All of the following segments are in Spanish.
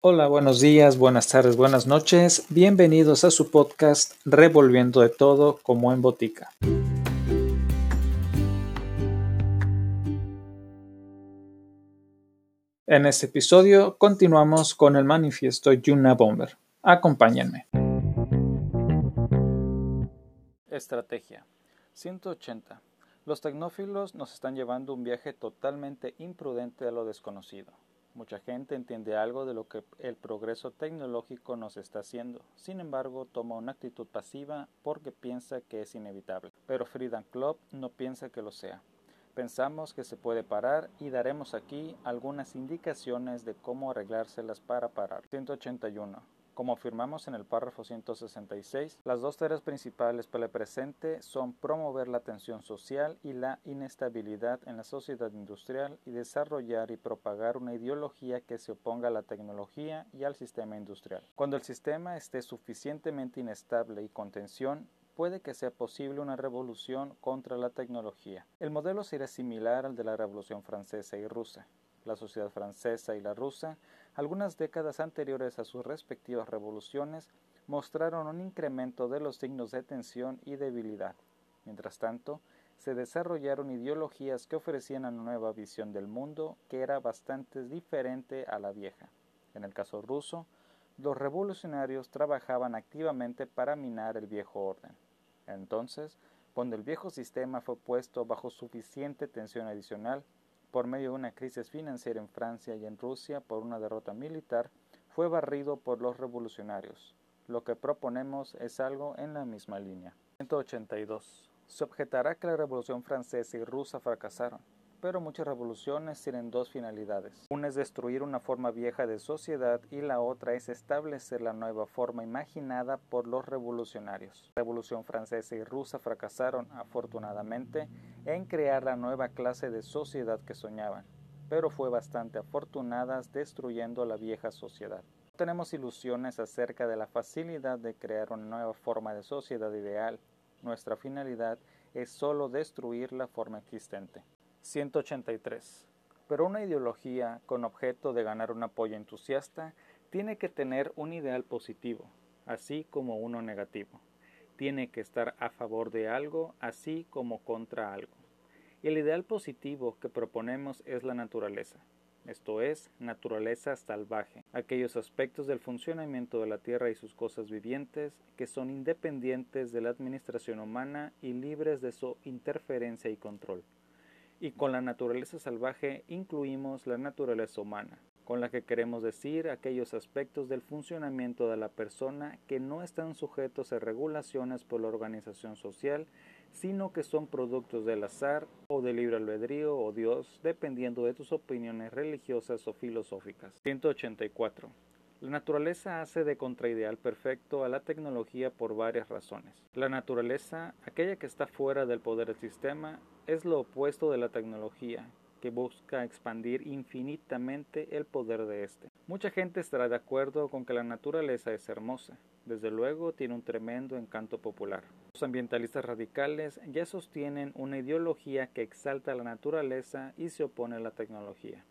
Hola, buenos días, buenas tardes, buenas noches. Bienvenidos a su podcast Revolviendo de todo como en botica. En este episodio continuamos con el manifiesto Yuna Bomber. Acompáñenme. Estrategia 180. Los tecnófilos nos están llevando un viaje totalmente imprudente a lo desconocido. Mucha gente entiende algo de lo que el progreso tecnológico nos está haciendo. Sin embargo, toma una actitud pasiva porque piensa que es inevitable. Pero Freedom Club no piensa que lo sea. Pensamos que se puede parar y daremos aquí algunas indicaciones de cómo arreglárselas para parar. 181. Como afirmamos en el párrafo 166, las dos tareas principales para el presente son promover la tensión social y la inestabilidad en la sociedad industrial y desarrollar y propagar una ideología que se oponga a la tecnología y al sistema industrial. Cuando el sistema esté suficientemente inestable y con tensión, puede que sea posible una revolución contra la tecnología. El modelo será similar al de la Revolución Francesa y Rusa. La sociedad francesa y la rusa algunas décadas anteriores a sus respectivas revoluciones mostraron un incremento de los signos de tensión y debilidad. Mientras tanto, se desarrollaron ideologías que ofrecían una nueva visión del mundo que era bastante diferente a la vieja. En el caso ruso, los revolucionarios trabajaban activamente para minar el viejo orden. Entonces, cuando el viejo sistema fue puesto bajo suficiente tensión adicional, por medio de una crisis financiera en Francia y en Rusia por una derrota militar, fue barrido por los revolucionarios. Lo que proponemos es algo en la misma línea. 182. Se objetará que la Revolución Francesa y Rusa fracasaron pero muchas revoluciones tienen dos finalidades. Una es destruir una forma vieja de sociedad y la otra es establecer la nueva forma imaginada por los revolucionarios. La Revolución Francesa y Rusa fracasaron, afortunadamente, en crear la nueva clase de sociedad que soñaban, pero fue bastante afortunadas destruyendo la vieja sociedad. No tenemos ilusiones acerca de la facilidad de crear una nueva forma de sociedad ideal. Nuestra finalidad es solo destruir la forma existente. 183. Pero una ideología con objeto de ganar un apoyo entusiasta tiene que tener un ideal positivo, así como uno negativo. Tiene que estar a favor de algo, así como contra algo. El ideal positivo que proponemos es la naturaleza, esto es, naturaleza salvaje, aquellos aspectos del funcionamiento de la Tierra y sus cosas vivientes que son independientes de la administración humana y libres de su interferencia y control y con la naturaleza salvaje incluimos la naturaleza humana, con la que queremos decir aquellos aspectos del funcionamiento de la persona que no están sujetos a regulaciones por la organización social, sino que son productos del azar o del libre albedrío o Dios, dependiendo de tus opiniones religiosas o filosóficas. 184. La naturaleza hace de contraideal perfecto a la tecnología por varias razones. La naturaleza, aquella que está fuera del poder del sistema, es lo opuesto de la tecnología, que busca expandir infinitamente el poder de éste. Mucha gente estará de acuerdo con que la naturaleza es hermosa, desde luego tiene un tremendo encanto popular. Los ambientalistas radicales ya sostienen una ideología que exalta la naturaleza y se opone a la tecnología.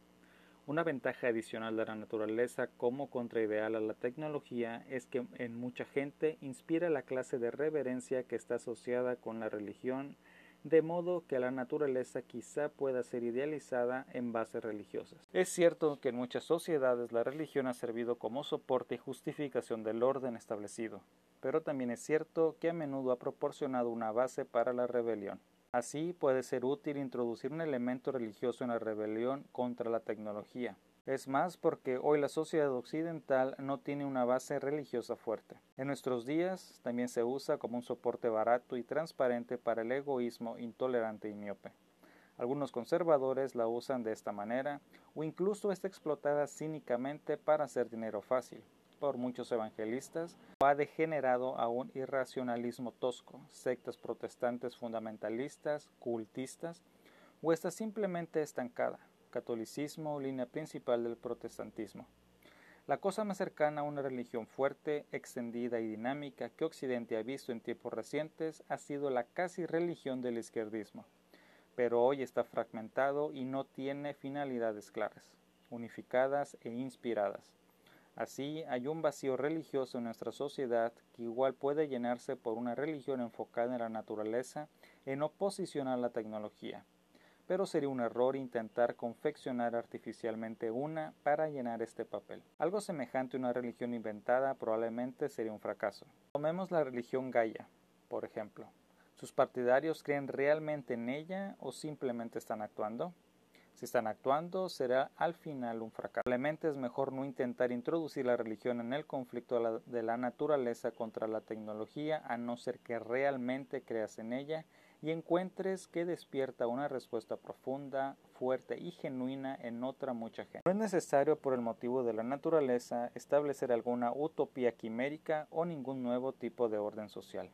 Una ventaja adicional de la naturaleza como contraideal a la tecnología es que en mucha gente inspira la clase de reverencia que está asociada con la religión, de modo que la naturaleza quizá pueda ser idealizada en bases religiosas. Es cierto que en muchas sociedades la religión ha servido como soporte y justificación del orden establecido, pero también es cierto que a menudo ha proporcionado una base para la rebelión. Así puede ser útil introducir un elemento religioso en la rebelión contra la tecnología. Es más porque hoy la sociedad occidental no tiene una base religiosa fuerte. En nuestros días también se usa como un soporte barato y transparente para el egoísmo intolerante y miope. Algunos conservadores la usan de esta manera o incluso está explotada cínicamente para hacer dinero fácil por muchos evangelistas ha degenerado a un irracionalismo tosco, sectas protestantes fundamentalistas, cultistas, o está simplemente estancada, catolicismo, línea principal del protestantismo. La cosa más cercana a una religión fuerte, extendida y dinámica que Occidente ha visto en tiempos recientes ha sido la casi religión del izquierdismo, pero hoy está fragmentado y no tiene finalidades claras, unificadas e inspiradas. Así, hay un vacío religioso en nuestra sociedad que igual puede llenarse por una religión enfocada en la naturaleza en oposición a la tecnología. Pero sería un error intentar confeccionar artificialmente una para llenar este papel. Algo semejante a una religión inventada probablemente sería un fracaso. Tomemos la religión Gaia, por ejemplo. ¿Sus partidarios creen realmente en ella o simplemente están actuando? Si están actuando, será al final un fracaso. Probablemente es mejor no intentar introducir la religión en el conflicto de la naturaleza contra la tecnología, a no ser que realmente creas en ella y encuentres que despierta una respuesta profunda, fuerte y genuina en otra mucha gente. No es necesario por el motivo de la naturaleza establecer alguna utopía quimérica o ningún nuevo tipo de orden social.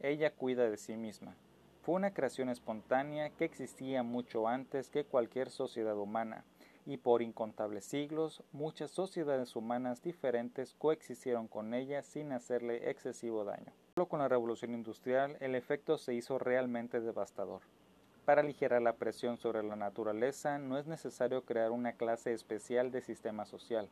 Ella cuida de sí misma. Fue una creación espontánea que existía mucho antes que cualquier sociedad humana, y por incontables siglos muchas sociedades humanas diferentes coexistieron con ella sin hacerle excesivo daño. Solo con la revolución industrial el efecto se hizo realmente devastador. Para aligerar la presión sobre la naturaleza no es necesario crear una clase especial de sistema social,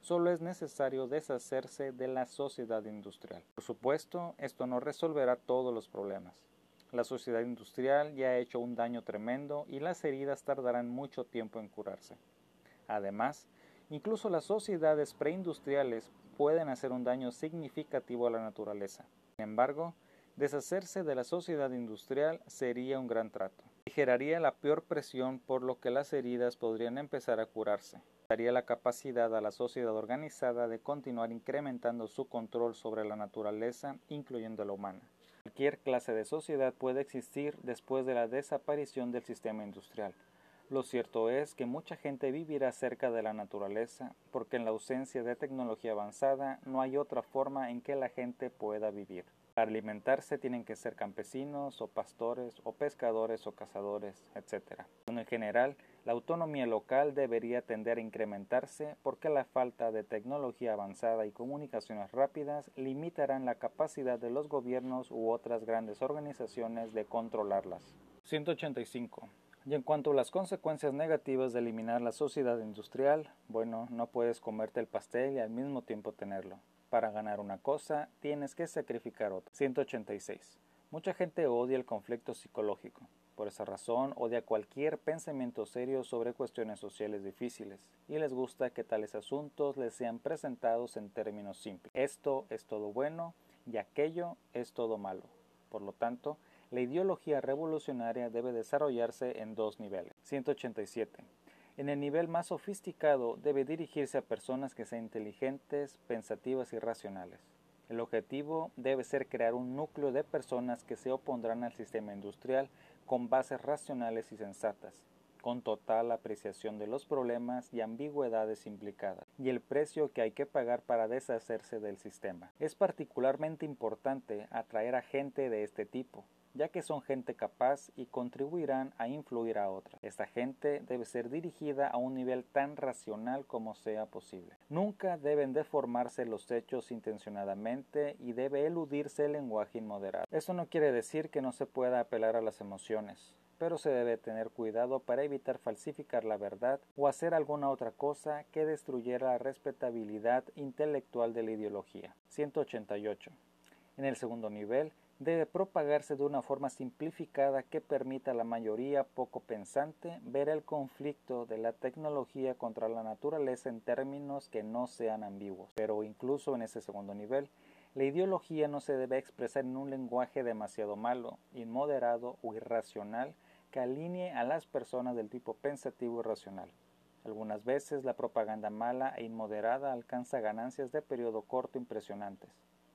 solo es necesario deshacerse de la sociedad industrial. Por supuesto, esto no resolverá todos los problemas. La sociedad industrial ya ha hecho un daño tremendo y las heridas tardarán mucho tiempo en curarse. Además, incluso las sociedades preindustriales pueden hacer un daño significativo a la naturaleza. Sin embargo, deshacerse de la sociedad industrial sería un gran trato. Ligeraría la peor presión por lo que las heridas podrían empezar a curarse. Daría la capacidad a la sociedad organizada de continuar incrementando su control sobre la naturaleza, incluyendo la humana. Cualquier clase de sociedad puede existir después de la desaparición del sistema industrial. Lo cierto es que mucha gente vivirá cerca de la naturaleza porque en la ausencia de tecnología avanzada no hay otra forma en que la gente pueda vivir. Para alimentarse tienen que ser campesinos o pastores o pescadores o cazadores, etc. En general, la autonomía local debería tender a incrementarse porque la falta de tecnología avanzada y comunicaciones rápidas limitarán la capacidad de los gobiernos u otras grandes organizaciones de controlarlas. 185. Y en cuanto a las consecuencias negativas de eliminar la sociedad industrial, bueno, no puedes comerte el pastel y al mismo tiempo tenerlo. Para ganar una cosa, tienes que sacrificar otra. 186. Mucha gente odia el conflicto psicológico. Por esa razón, odia cualquier pensamiento serio sobre cuestiones sociales difíciles y les gusta que tales asuntos les sean presentados en términos simples. Esto es todo bueno y aquello es todo malo. Por lo tanto, la ideología revolucionaria debe desarrollarse en dos niveles. 187. En el nivel más sofisticado debe dirigirse a personas que sean inteligentes, pensativas y racionales. El objetivo debe ser crear un núcleo de personas que se opondrán al sistema industrial con bases racionales y sensatas, con total apreciación de los problemas y ambigüedades implicadas, y el precio que hay que pagar para deshacerse del sistema. Es particularmente importante atraer a gente de este tipo, ya que son gente capaz y contribuirán a influir a otra. Esta gente debe ser dirigida a un nivel tan racional como sea posible. Nunca deben deformarse los hechos intencionadamente y debe eludirse el lenguaje inmoderado. Eso no quiere decir que no se pueda apelar a las emociones pero se debe tener cuidado para evitar falsificar la verdad o hacer alguna otra cosa que destruyera la respetabilidad intelectual de la ideología. 188. En el segundo nivel, debe propagarse de una forma simplificada que permita a la mayoría poco pensante ver el conflicto de la tecnología contra la naturaleza en términos que no sean ambiguos. Pero incluso en ese segundo nivel, la ideología no se debe expresar en un lenguaje demasiado malo, inmoderado o irracional que alinee a las personas del tipo pensativo y racional. Algunas veces la propaganda mala e inmoderada alcanza ganancias de periodo corto impresionantes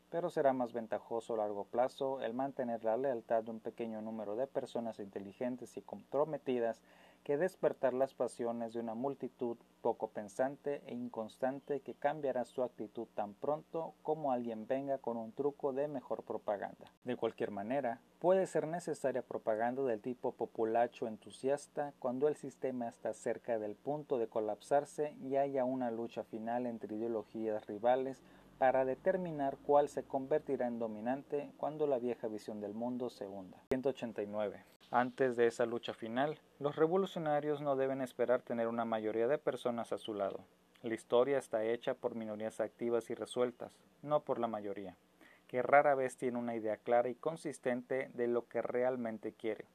pero será más ventajoso a largo plazo el mantener la lealtad de un pequeño número de personas inteligentes y comprometidas que despertar las pasiones de una multitud poco pensante e inconstante que cambiará su actitud tan pronto como alguien venga con un truco de mejor propaganda. De cualquier manera, puede ser necesaria propaganda del tipo populacho entusiasta cuando el sistema está cerca del punto de colapsarse y haya una lucha final entre ideologías rivales para determinar cuál se convertirá en dominante cuando la vieja visión del mundo se hunda. 189. Antes de esa lucha final, los revolucionarios no deben esperar tener una mayoría de personas a su lado. La historia está hecha por minorías activas y resueltas, no por la mayoría, que rara vez tiene una idea clara y consistente de lo que realmente quiere.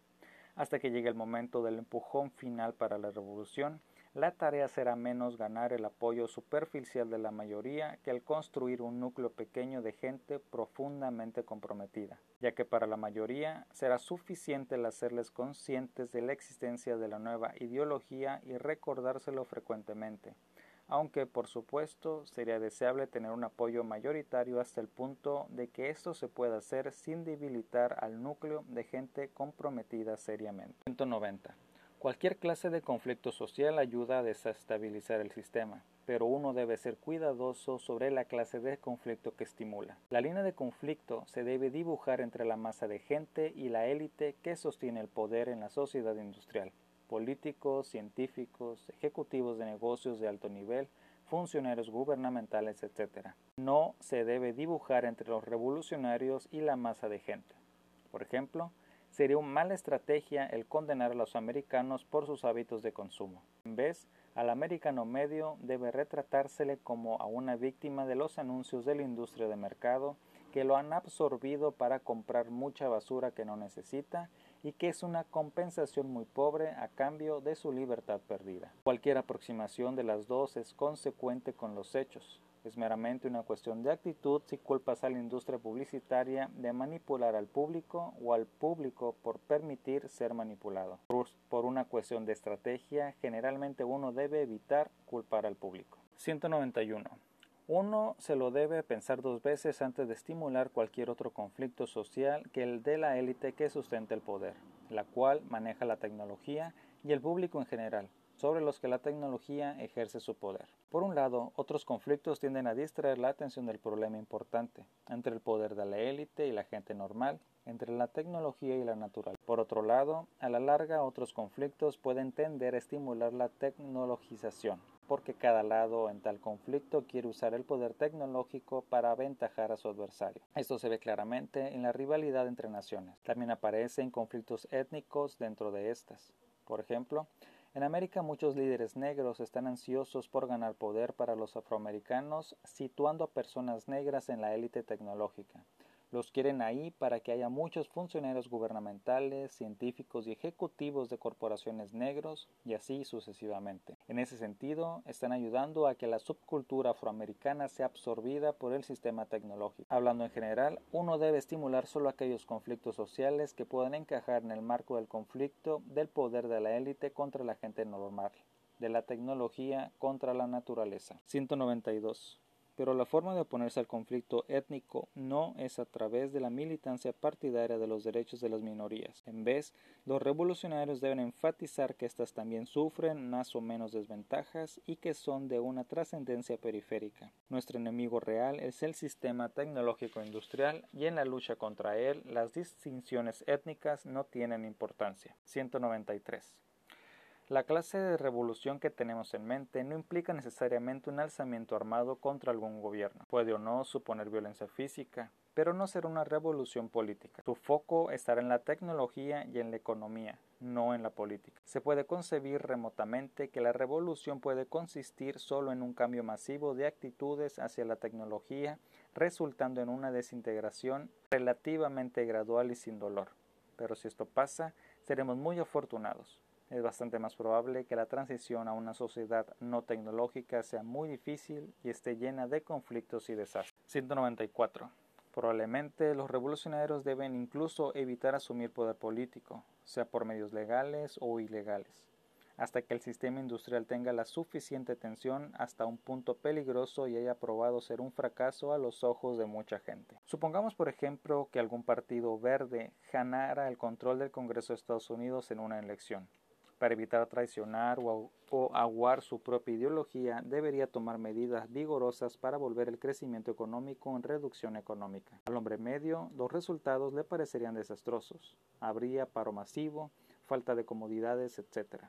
Hasta que llegue el momento del empujón final para la revolución, la tarea será menos ganar el apoyo superficial de la mayoría que el construir un núcleo pequeño de gente profundamente comprometida, ya que para la mayoría será suficiente el hacerles conscientes de la existencia de la nueva ideología y recordárselo frecuentemente, aunque por supuesto sería deseable tener un apoyo mayoritario hasta el punto de que esto se pueda hacer sin debilitar al núcleo de gente comprometida seriamente. 190. Cualquier clase de conflicto social ayuda a desestabilizar el sistema, pero uno debe ser cuidadoso sobre la clase de conflicto que estimula. La línea de conflicto se debe dibujar entre la masa de gente y la élite que sostiene el poder en la sociedad industrial. Políticos, científicos, ejecutivos de negocios de alto nivel, funcionarios gubernamentales, etc. No se debe dibujar entre los revolucionarios y la masa de gente. Por ejemplo, sería una mala estrategia el condenar a los americanos por sus hábitos de consumo. En vez, al americano medio debe retratársele como a una víctima de los anuncios de la industria de mercado que lo han absorbido para comprar mucha basura que no necesita y que es una compensación muy pobre a cambio de su libertad perdida. Cualquier aproximación de las dos es consecuente con los hechos. Es meramente una cuestión de actitud si culpas a la industria publicitaria de manipular al público o al público por permitir ser manipulado. Por una cuestión de estrategia, generalmente uno debe evitar culpar al público. 191. Uno se lo debe pensar dos veces antes de estimular cualquier otro conflicto social que el de la élite que sustenta el poder, la cual maneja la tecnología y el público en general sobre los que la tecnología ejerce su poder. Por un lado, otros conflictos tienden a distraer la atención del problema importante, entre el poder de la élite y la gente normal, entre la tecnología y la natural. Por otro lado, a la larga otros conflictos pueden tender a estimular la tecnologización, porque cada lado en tal conflicto quiere usar el poder tecnológico para aventajar a su adversario. Esto se ve claramente en la rivalidad entre naciones. También aparece en conflictos étnicos dentro de estas. Por ejemplo, en América muchos líderes negros están ansiosos por ganar poder para los afroamericanos, situando a personas negras en la élite tecnológica. Los quieren ahí para que haya muchos funcionarios gubernamentales, científicos y ejecutivos de corporaciones negros y así sucesivamente. En ese sentido, están ayudando a que la subcultura afroamericana sea absorbida por el sistema tecnológico. Hablando en general, uno debe estimular solo aquellos conflictos sociales que puedan encajar en el marco del conflicto del poder de la élite contra la gente normal, de la tecnología contra la naturaleza. 192 pero la forma de oponerse al conflicto étnico no es a través de la militancia partidaria de los derechos de las minorías. En vez, los revolucionarios deben enfatizar que éstas también sufren más o menos desventajas y que son de una trascendencia periférica. Nuestro enemigo real es el sistema tecnológico industrial y en la lucha contra él las distinciones étnicas no tienen importancia. 193. La clase de revolución que tenemos en mente no implica necesariamente un alzamiento armado contra algún gobierno. Puede o no suponer violencia física, pero no será una revolución política. Su foco estará en la tecnología y en la economía, no en la política. Se puede concebir remotamente que la revolución puede consistir solo en un cambio masivo de actitudes hacia la tecnología, resultando en una desintegración relativamente gradual y sin dolor. Pero si esto pasa, seremos muy afortunados es bastante más probable que la transición a una sociedad no tecnológica sea muy difícil y esté llena de conflictos y desastres. 194. Probablemente los revolucionarios deben incluso evitar asumir poder político, sea por medios legales o ilegales, hasta que el sistema industrial tenga la suficiente tensión hasta un punto peligroso y haya probado ser un fracaso a los ojos de mucha gente. Supongamos, por ejemplo, que algún partido verde ganara el control del Congreso de Estados Unidos en una elección para evitar traicionar o, aguar su propia ideología, debería tomar medidas vigorosas para volver el crecimiento económico en reducción económica. Al hombre medio, los resultados le parecerían desastrosos. Habría paro masivo, falta de comodidades, etc.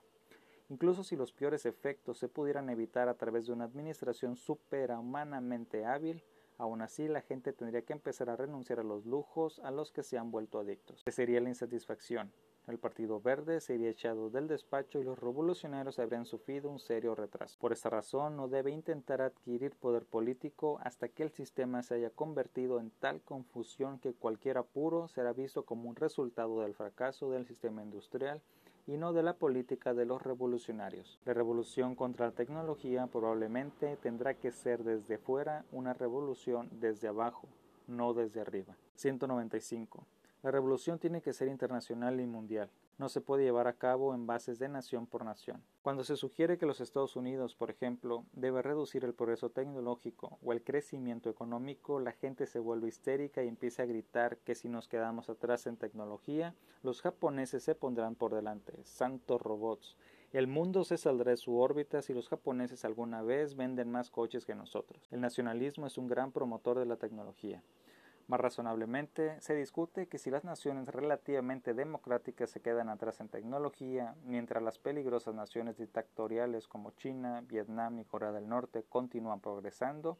Incluso si los peores efectos se pudieran evitar a través de una administración superhumanamente hábil, aún así la gente tendría que empezar a renunciar a los lujos a los que se han vuelto adictos. ¿Qué sería la insatisfacción? El Partido Verde sería echado del despacho y los revolucionarios habrían sufrido un serio retraso. Por esta razón, no debe intentar adquirir poder político hasta que el sistema se haya convertido en tal confusión que cualquier apuro será visto como un resultado del fracaso del sistema industrial y no de la política de los revolucionarios. La revolución contra la tecnología probablemente tendrá que ser desde fuera una revolución desde abajo, no desde arriba. 195. La revolución tiene que ser internacional y mundial. No se puede llevar a cabo en bases de nación por nación. Cuando se sugiere que los Estados Unidos, por ejemplo, debe reducir el progreso tecnológico o el crecimiento económico, la gente se vuelve histérica y empieza a gritar que si nos quedamos atrás en tecnología, los japoneses se pondrán por delante. Santos robots. El mundo se saldrá de su órbita si los japoneses alguna vez venden más coches que nosotros. El nacionalismo es un gran promotor de la tecnología. Más razonablemente, se discute que si las naciones relativamente democráticas se quedan atrás en tecnología, mientras las peligrosas naciones dictatoriales como China, Vietnam y Corea del Norte continúan progresando,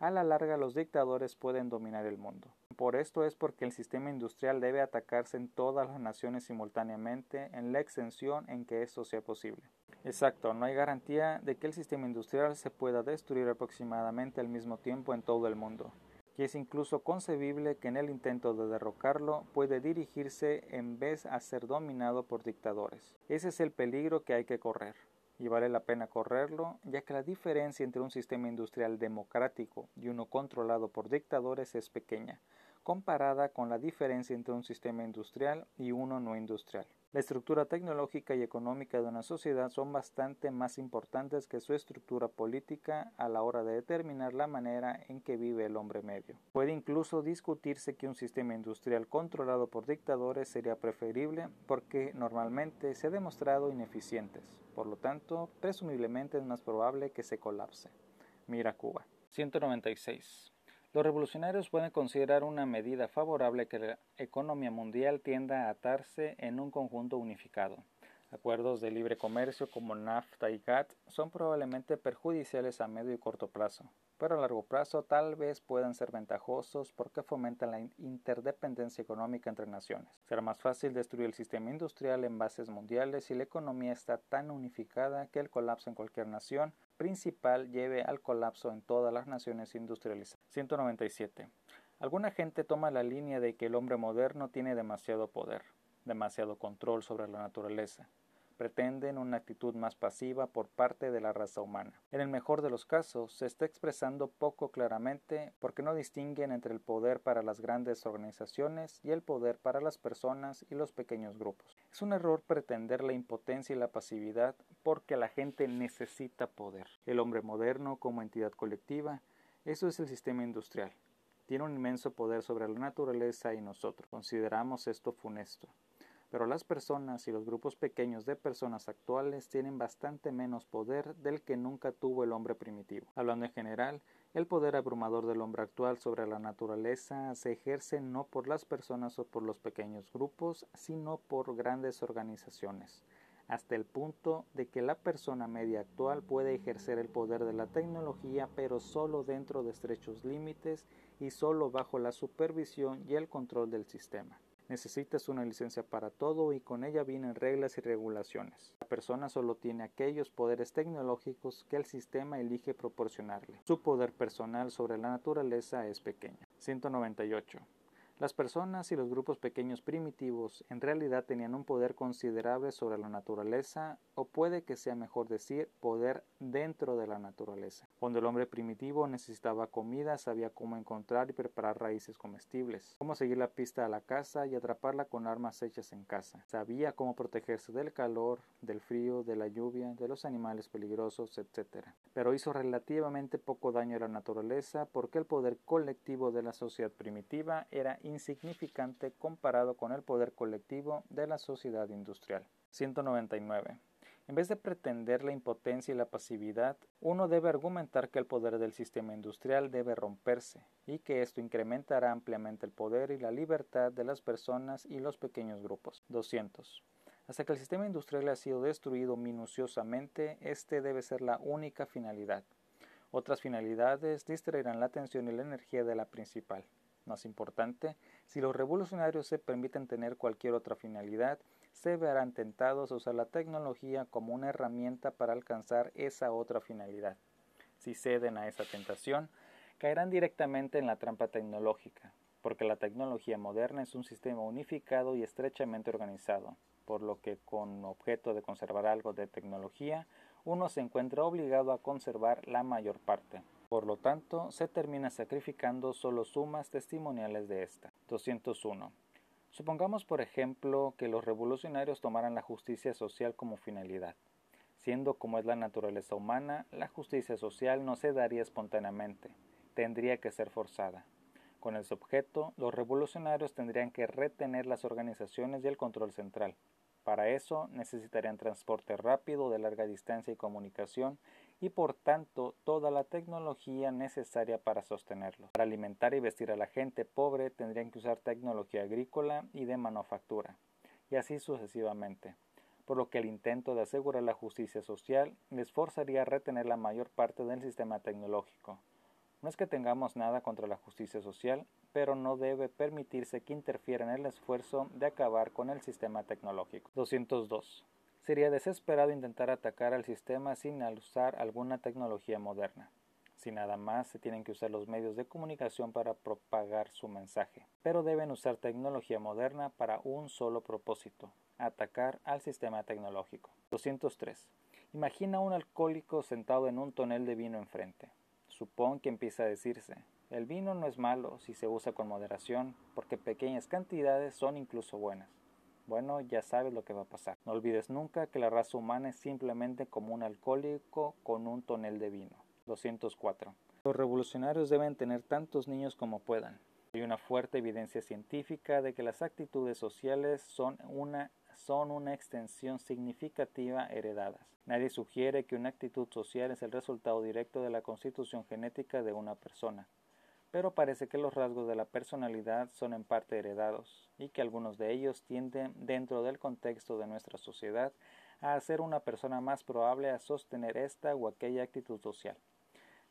a la larga los dictadores pueden dominar el mundo. Por esto es porque el sistema industrial debe atacarse en todas las naciones simultáneamente en la extensión en que esto sea posible. Exacto, no hay garantía de que el sistema industrial se pueda destruir aproximadamente al mismo tiempo en todo el mundo y es incluso concebible que en el intento de derrocarlo puede dirigirse en vez a ser dominado por dictadores. Ese es el peligro que hay que correr, y vale la pena correrlo, ya que la diferencia entre un sistema industrial democrático y uno controlado por dictadores es pequeña, comparada con la diferencia entre un sistema industrial y uno no industrial. La estructura tecnológica y económica de una sociedad son bastante más importantes que su estructura política a la hora de determinar la manera en que vive el hombre medio. Puede incluso discutirse que un sistema industrial controlado por dictadores sería preferible porque normalmente se ha demostrado ineficientes. Por lo tanto, presumiblemente es más probable que se colapse. Mira Cuba. 196. Los revolucionarios pueden considerar una medida favorable que la economía mundial tienda a atarse en un conjunto unificado. Acuerdos de libre comercio como NAFTA y GATT son probablemente perjudiciales a medio y corto plazo, pero a largo plazo tal vez puedan ser ventajosos porque fomentan la interdependencia económica entre naciones. Será más fácil destruir el sistema industrial en bases mundiales si la economía está tan unificada que el colapso en cualquier nación principal lleve al colapso en todas las naciones industrializadas. 197. Alguna gente toma la línea de que el hombre moderno tiene demasiado poder, demasiado control sobre la naturaleza, pretenden una actitud más pasiva por parte de la raza humana. En el mejor de los casos, se está expresando poco claramente porque no distinguen entre el poder para las grandes organizaciones y el poder para las personas y los pequeños grupos. Es un error pretender la impotencia y la pasividad porque la gente necesita poder. El hombre moderno como entidad colectiva, eso es el sistema industrial. Tiene un inmenso poder sobre la naturaleza y nosotros. Consideramos esto funesto pero las personas y los grupos pequeños de personas actuales tienen bastante menos poder del que nunca tuvo el hombre primitivo. Hablando en general, el poder abrumador del hombre actual sobre la naturaleza se ejerce no por las personas o por los pequeños grupos, sino por grandes organizaciones, hasta el punto de que la persona media actual puede ejercer el poder de la tecnología, pero solo dentro de estrechos límites y solo bajo la supervisión y el control del sistema. Necesitas una licencia para todo y con ella vienen reglas y regulaciones. La persona solo tiene aquellos poderes tecnológicos que el sistema elige proporcionarle. Su poder personal sobre la naturaleza es pequeño. 198. Las personas y los grupos pequeños primitivos en realidad tenían un poder considerable sobre la naturaleza, o puede que sea mejor decir poder dentro de la naturaleza. Cuando el hombre primitivo necesitaba comida, sabía cómo encontrar y preparar raíces comestibles, cómo seguir la pista a la caza y atraparla con armas hechas en casa. Sabía cómo protegerse del calor, del frío, de la lluvia, de los animales peligrosos, etc. Pero hizo relativamente poco daño a la naturaleza porque el poder colectivo de la sociedad primitiva era insignificante comparado con el poder colectivo de la sociedad industrial. 199. En vez de pretender la impotencia y la pasividad, uno debe argumentar que el poder del sistema industrial debe romperse y que esto incrementará ampliamente el poder y la libertad de las personas y los pequeños grupos. 200. Hasta que el sistema industrial ha sido destruido minuciosamente, este debe ser la única finalidad. Otras finalidades distraerán la atención y la energía de la principal. Más importante, si los revolucionarios se permiten tener cualquier otra finalidad, se verán tentados a usar la tecnología como una herramienta para alcanzar esa otra finalidad. Si ceden a esa tentación, caerán directamente en la trampa tecnológica, porque la tecnología moderna es un sistema unificado y estrechamente organizado, por lo que con objeto de conservar algo de tecnología, uno se encuentra obligado a conservar la mayor parte. Por lo tanto, se termina sacrificando solo sumas testimoniales de esta. 201. Supongamos, por ejemplo, que los revolucionarios tomaran la justicia social como finalidad. Siendo como es la naturaleza humana, la justicia social no se daría espontáneamente, tendría que ser forzada. Con ese objeto, los revolucionarios tendrían que retener las organizaciones y el control central. Para eso necesitarían transporte rápido de larga distancia y comunicación y por tanto toda la tecnología necesaria para sostenerlo. Para alimentar y vestir a la gente pobre tendrían que usar tecnología agrícola y de manufactura, y así sucesivamente, por lo que el intento de asegurar la justicia social les forzaría a retener la mayor parte del sistema tecnológico. No es que tengamos nada contra la justicia social, pero no debe permitirse que interfiera en el esfuerzo de acabar con el sistema tecnológico. 202. Sería desesperado intentar atacar al sistema sin usar alguna tecnología moderna. Si nada más se tienen que usar los medios de comunicación para propagar su mensaje, pero deben usar tecnología moderna para un solo propósito, atacar al sistema tecnológico. 203. Imagina un alcohólico sentado en un tonel de vino enfrente. Supón que empieza a decirse, el vino no es malo si se usa con moderación, porque pequeñas cantidades son incluso buenas. Bueno, ya sabes lo que va a pasar. No olvides nunca que la raza humana es simplemente como un alcohólico con un tonel de vino. 204. Los revolucionarios deben tener tantos niños como puedan. Hay una fuerte evidencia científica de que las actitudes sociales son una, son una extensión significativa heredadas. Nadie sugiere que una actitud social es el resultado directo de la constitución genética de una persona pero parece que los rasgos de la personalidad son en parte heredados y que algunos de ellos tienden dentro del contexto de nuestra sociedad a hacer una persona más probable a sostener esta o aquella actitud social.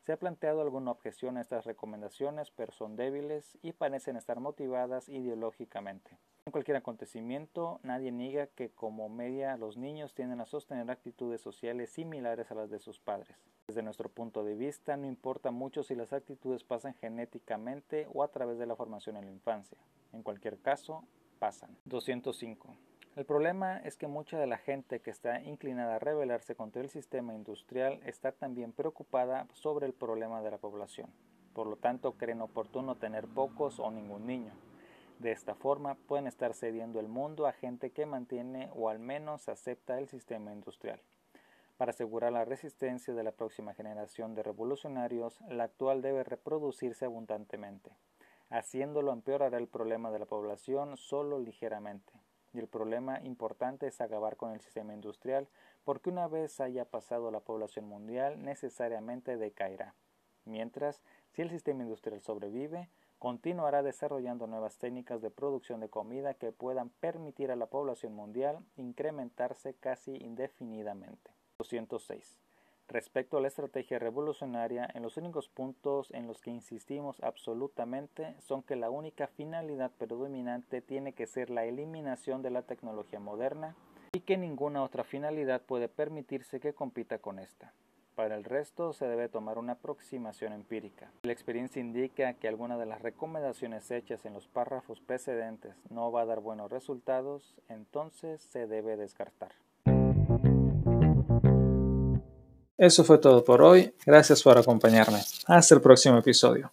Se ha planteado alguna objeción a estas recomendaciones, pero son débiles y parecen estar motivadas ideológicamente. En cualquier acontecimiento, nadie niega que como media los niños tienden a sostener actitudes sociales similares a las de sus padres. Desde nuestro punto de vista, no importa mucho si las actitudes pasan genéticamente o a través de la formación en la infancia. En cualquier caso, pasan. 205. El problema es que mucha de la gente que está inclinada a rebelarse contra el sistema industrial está también preocupada sobre el problema de la población. Por lo tanto, creen oportuno tener pocos o ningún niño. De esta forma pueden estar cediendo el mundo a gente que mantiene o al menos acepta el sistema industrial. Para asegurar la resistencia de la próxima generación de revolucionarios, la actual debe reproducirse abundantemente. Haciéndolo empeorará el problema de la población solo ligeramente. Y el problema importante es acabar con el sistema industrial, porque una vez haya pasado la población mundial, necesariamente decaerá. Mientras, si el sistema industrial sobrevive, continuará desarrollando nuevas técnicas de producción de comida que puedan permitir a la población mundial incrementarse casi indefinidamente. 206. Respecto a la estrategia revolucionaria, en los únicos puntos en los que insistimos absolutamente son que la única finalidad predominante tiene que ser la eliminación de la tecnología moderna y que ninguna otra finalidad puede permitirse que compita con esta. Para el resto se debe tomar una aproximación empírica. La experiencia indica que alguna de las recomendaciones hechas en los párrafos precedentes no va a dar buenos resultados, entonces se debe descartar. Eso fue todo por hoy. Gracias por acompañarme. Hasta el próximo episodio.